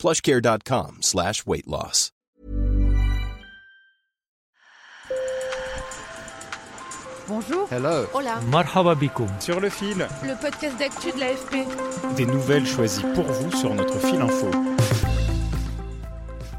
plushcare.com slash weight loss. Bonjour. Hello. Hola. Marhaba Sur le fil. Le podcast d'actu de l'AFP. Des nouvelles choisies pour vous sur notre fil info.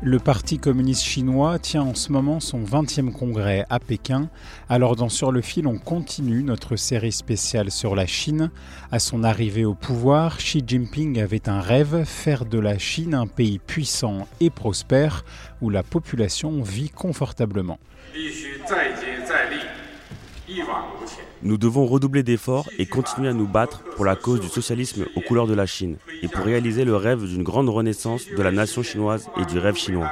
Le Parti communiste chinois tient en ce moment son 20e congrès à Pékin. Alors dans Sur le fil, on continue notre série spéciale sur la Chine. À son arrivée au pouvoir, Xi Jinping avait un rêve, faire de la Chine un pays puissant et prospère où la population vit confortablement. Nous devons redoubler d'efforts et continuer à nous battre pour la cause du socialisme aux couleurs de la Chine et pour réaliser le rêve d'une grande renaissance de la nation chinoise et du rêve chinois.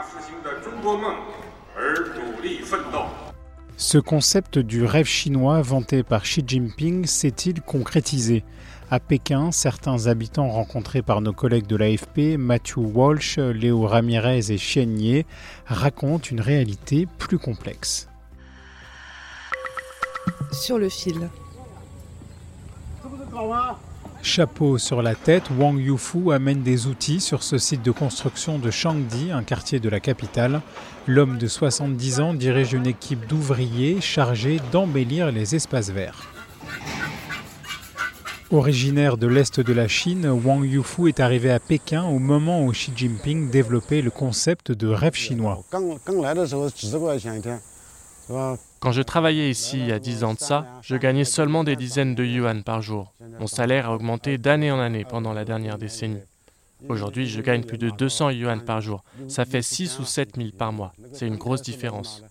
Ce concept du rêve chinois vanté par Xi Jinping s'est-il concrétisé? À Pékin, certains habitants rencontrés par nos collègues de l'AFP, Matthew Walsh, Léo Ramirez et Ye, racontent une réalité plus complexe. Sur le fil. Chapeau sur la tête, Wang Yufu amène des outils sur ce site de construction de Shangdi, un quartier de la capitale. L'homme de 70 ans dirige une équipe d'ouvriers chargés d'embellir les espaces verts. Originaire de l'Est de la Chine, Wang Yufu est arrivé à Pékin au moment où Xi Jinping développait le concept de rêve chinois. Quand je travaillais ici il y a 10 ans de ça, je gagnais seulement des dizaines de yuan par jour. Mon salaire a augmenté d'année en année pendant la dernière décennie. Aujourd'hui, je gagne plus de 200 yuan par jour. Ça fait 6 ou 7 000 par mois. C'est une grosse différence.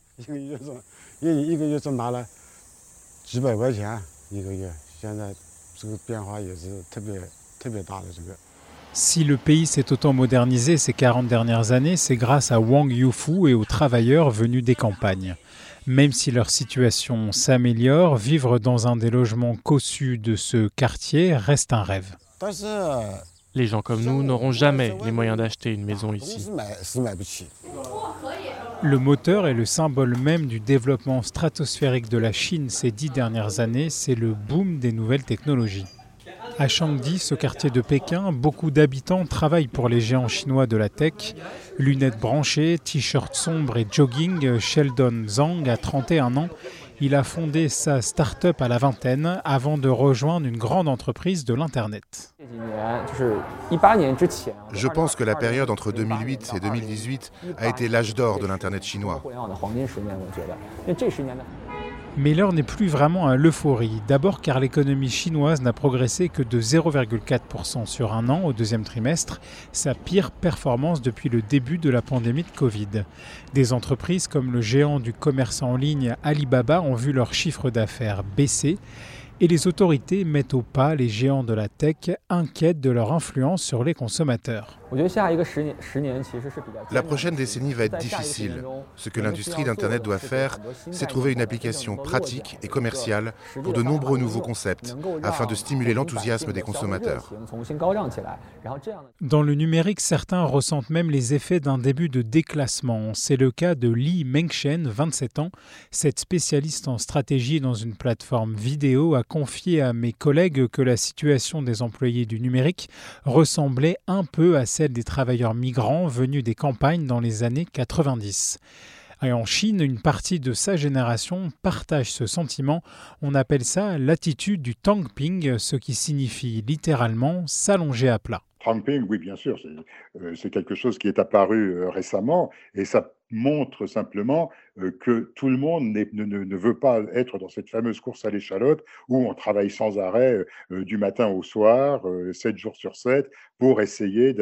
Si le pays s'est autant modernisé ces 40 dernières années, c'est grâce à Wang Yufu et aux travailleurs venus des campagnes. Même si leur situation s'améliore, vivre dans un des logements cossus de ce quartier reste un rêve. Les gens comme nous n'auront jamais les moyens d'acheter une maison ici. Le moteur et le symbole même du développement stratosphérique de la Chine ces dix dernières années, c'est le boom des nouvelles technologies. À Shangdi, ce quartier de Pékin, beaucoup d'habitants travaillent pour les géants chinois de la tech. Lunettes branchées, t-shirt sombre et jogging, Sheldon Zhang a 31 ans. Il a fondé sa start-up à la vingtaine avant de rejoindre une grande entreprise de l'Internet. Je pense que la période entre 2008 et 2018 a été l'âge d'or de l'Internet chinois. Mais l'heure n'est plus vraiment à l'euphorie. D'abord car l'économie chinoise n'a progressé que de 0,4% sur un an au deuxième trimestre, sa pire performance depuis le début de la pandémie de Covid. Des entreprises comme le géant du commerce en ligne Alibaba ont vu leur chiffre d'affaires baisser et les autorités mettent au pas les géants de la tech inquiètes de leur influence sur les consommateurs. La prochaine décennie va être difficile. Ce que l'industrie d'Internet doit faire, c'est trouver une application pratique et commerciale pour de nombreux nouveaux concepts, afin de stimuler l'enthousiasme des consommateurs. Dans le numérique, certains ressentent même les effets d'un début de déclassement. C'est le cas de Li Mengshen, 27 ans. Cette spécialiste en stratégie dans une plateforme vidéo a confié à mes collègues que la situation des employés du numérique ressemblait un peu à celle des travailleurs migrants venus des campagnes dans les années 90. Et en Chine, une partie de sa génération partage ce sentiment. On appelle ça l'attitude du tangping, ce qui signifie littéralement s'allonger à plat. Tangping, oui, bien sûr, c'est quelque chose qui est apparu récemment et ça montre simplement euh, que tout le monde ne, ne, veut pas être dans cette fameuse course à l'échalote où on travaille sans arrêt euh, du matin au soir, 7 jours sur 7, pour essayer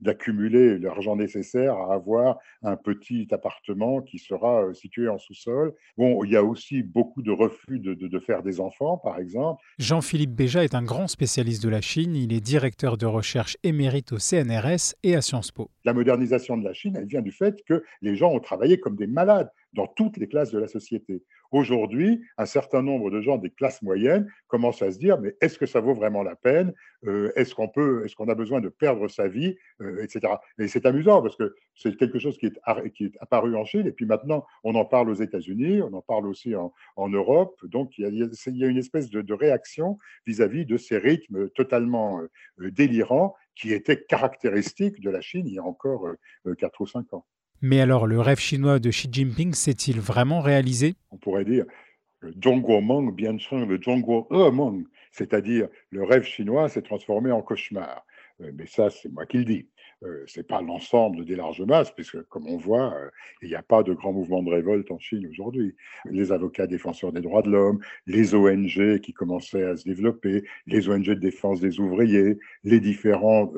d'accumuler l'argent nécessaire à avoir un petit appartement qui sera situé en sous-sol. Bon, il y a aussi beaucoup de refus de, de, de faire des enfants, par exemple. Jean-Philippe Béja est un grand spécialiste de la Chine. Il est directeur de recherche émérite au CNRS et à Sciences Po. La modernisation de la Chine, elle vient du fait que les gens ont travaillé comme des malades dans toutes les classes de la société. Aujourd'hui, un certain nombre de gens des classes moyennes commencent à se dire mais est-ce que ça vaut vraiment la peine? Euh, Est-ce qu'on est-ce a besoin de perdre sa vie, euh, etc. Et c'est amusant parce que c'est quelque chose qui est, apparu en Chine et puis maintenant on en parle aux États-Unis, on en parle aussi en, Europe. Donc il y, a, une espèce de, réaction vis-à-vis de ces rythmes totalement euh, délirants qui étaient caractéristiques de la Chine il y a encore 4 ou 5 ans. Mais alors, le rêve chinois de Xi Jinping s'est-il vraiment réalisé? On pourrait dire le Zhongguo bien sûr, le Zhongguo Meng, c'est-à-dire le rêve chinois s'est transformé en cauchemar. Euh, mais ça, c'est moi qui le dis. Euh, ce n'est pas l'ensemble des larges masses, puisque, comme on voit, euh, il n'y a pas de grand mouvement de révolte en Chine aujourd'hui. Les avocats défenseurs des droits de l'homme, les ONG qui commençaient à se développer, les ONG de défense des ouvriers, les différents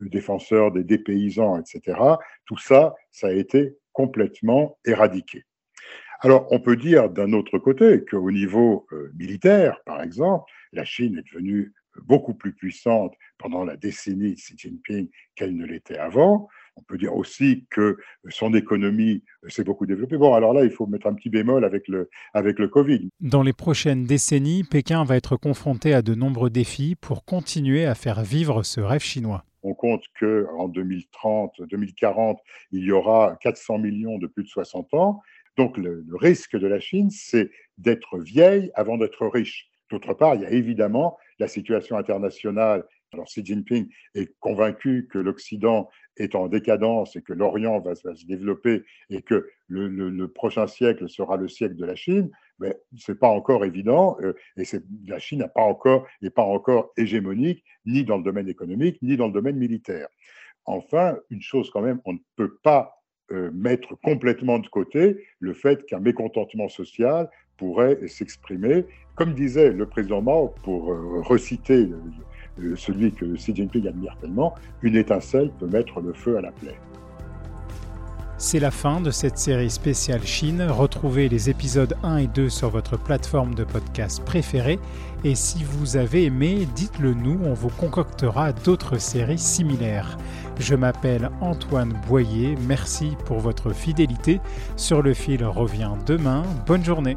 défenseurs des dépaysants, etc., tout ça, ça a été complètement éradiqué. Alors, on peut dire d'un autre côté qu'au niveau militaire, par exemple, la Chine est devenue beaucoup plus puissante pendant la décennie de Xi Jinping qu'elle ne l'était avant. On peut dire aussi que son économie s'est beaucoup développée. Bon, alors là, il faut mettre un petit bémol avec le, avec le Covid. Dans les prochaines décennies, Pékin va être confronté à de nombreux défis pour continuer à faire vivre ce rêve chinois. On compte qu'en 2030, 2040, il y aura 400 millions de plus de 60 ans. Donc le risque de la Chine, c'est d'être vieille avant d'être riche. D'autre part, il y a évidemment la situation internationale. Alors Xi Jinping est convaincu que l'Occident est en décadence et que l'Orient va, se développer et que le, prochain siècle sera le siècle de la Chine, mais ce n'est pas encore évident euh, et la Chine n'est pas encore, pas encore hégémonique ni dans le domaine économique ni dans le domaine militaire. Enfin, une chose quand même, on ne peut pas euh, mettre complètement de côté le fait qu'un mécontentement social pourrait s'exprimer. Comme disait le président Mao, pour euh, reciter celui que Xi Jinping admire tellement, une étincelle peut mettre le feu à la plaie. C'est la fin de cette série spéciale Chine. Retrouvez les épisodes 1 et 2 sur votre plateforme de podcast préférée. Et si vous avez aimé, dites-le nous, on vous concoctera d'autres séries similaires. Je m'appelle Antoine Boyer, merci pour votre fidélité. Sur le fil revient demain. Bonne journée.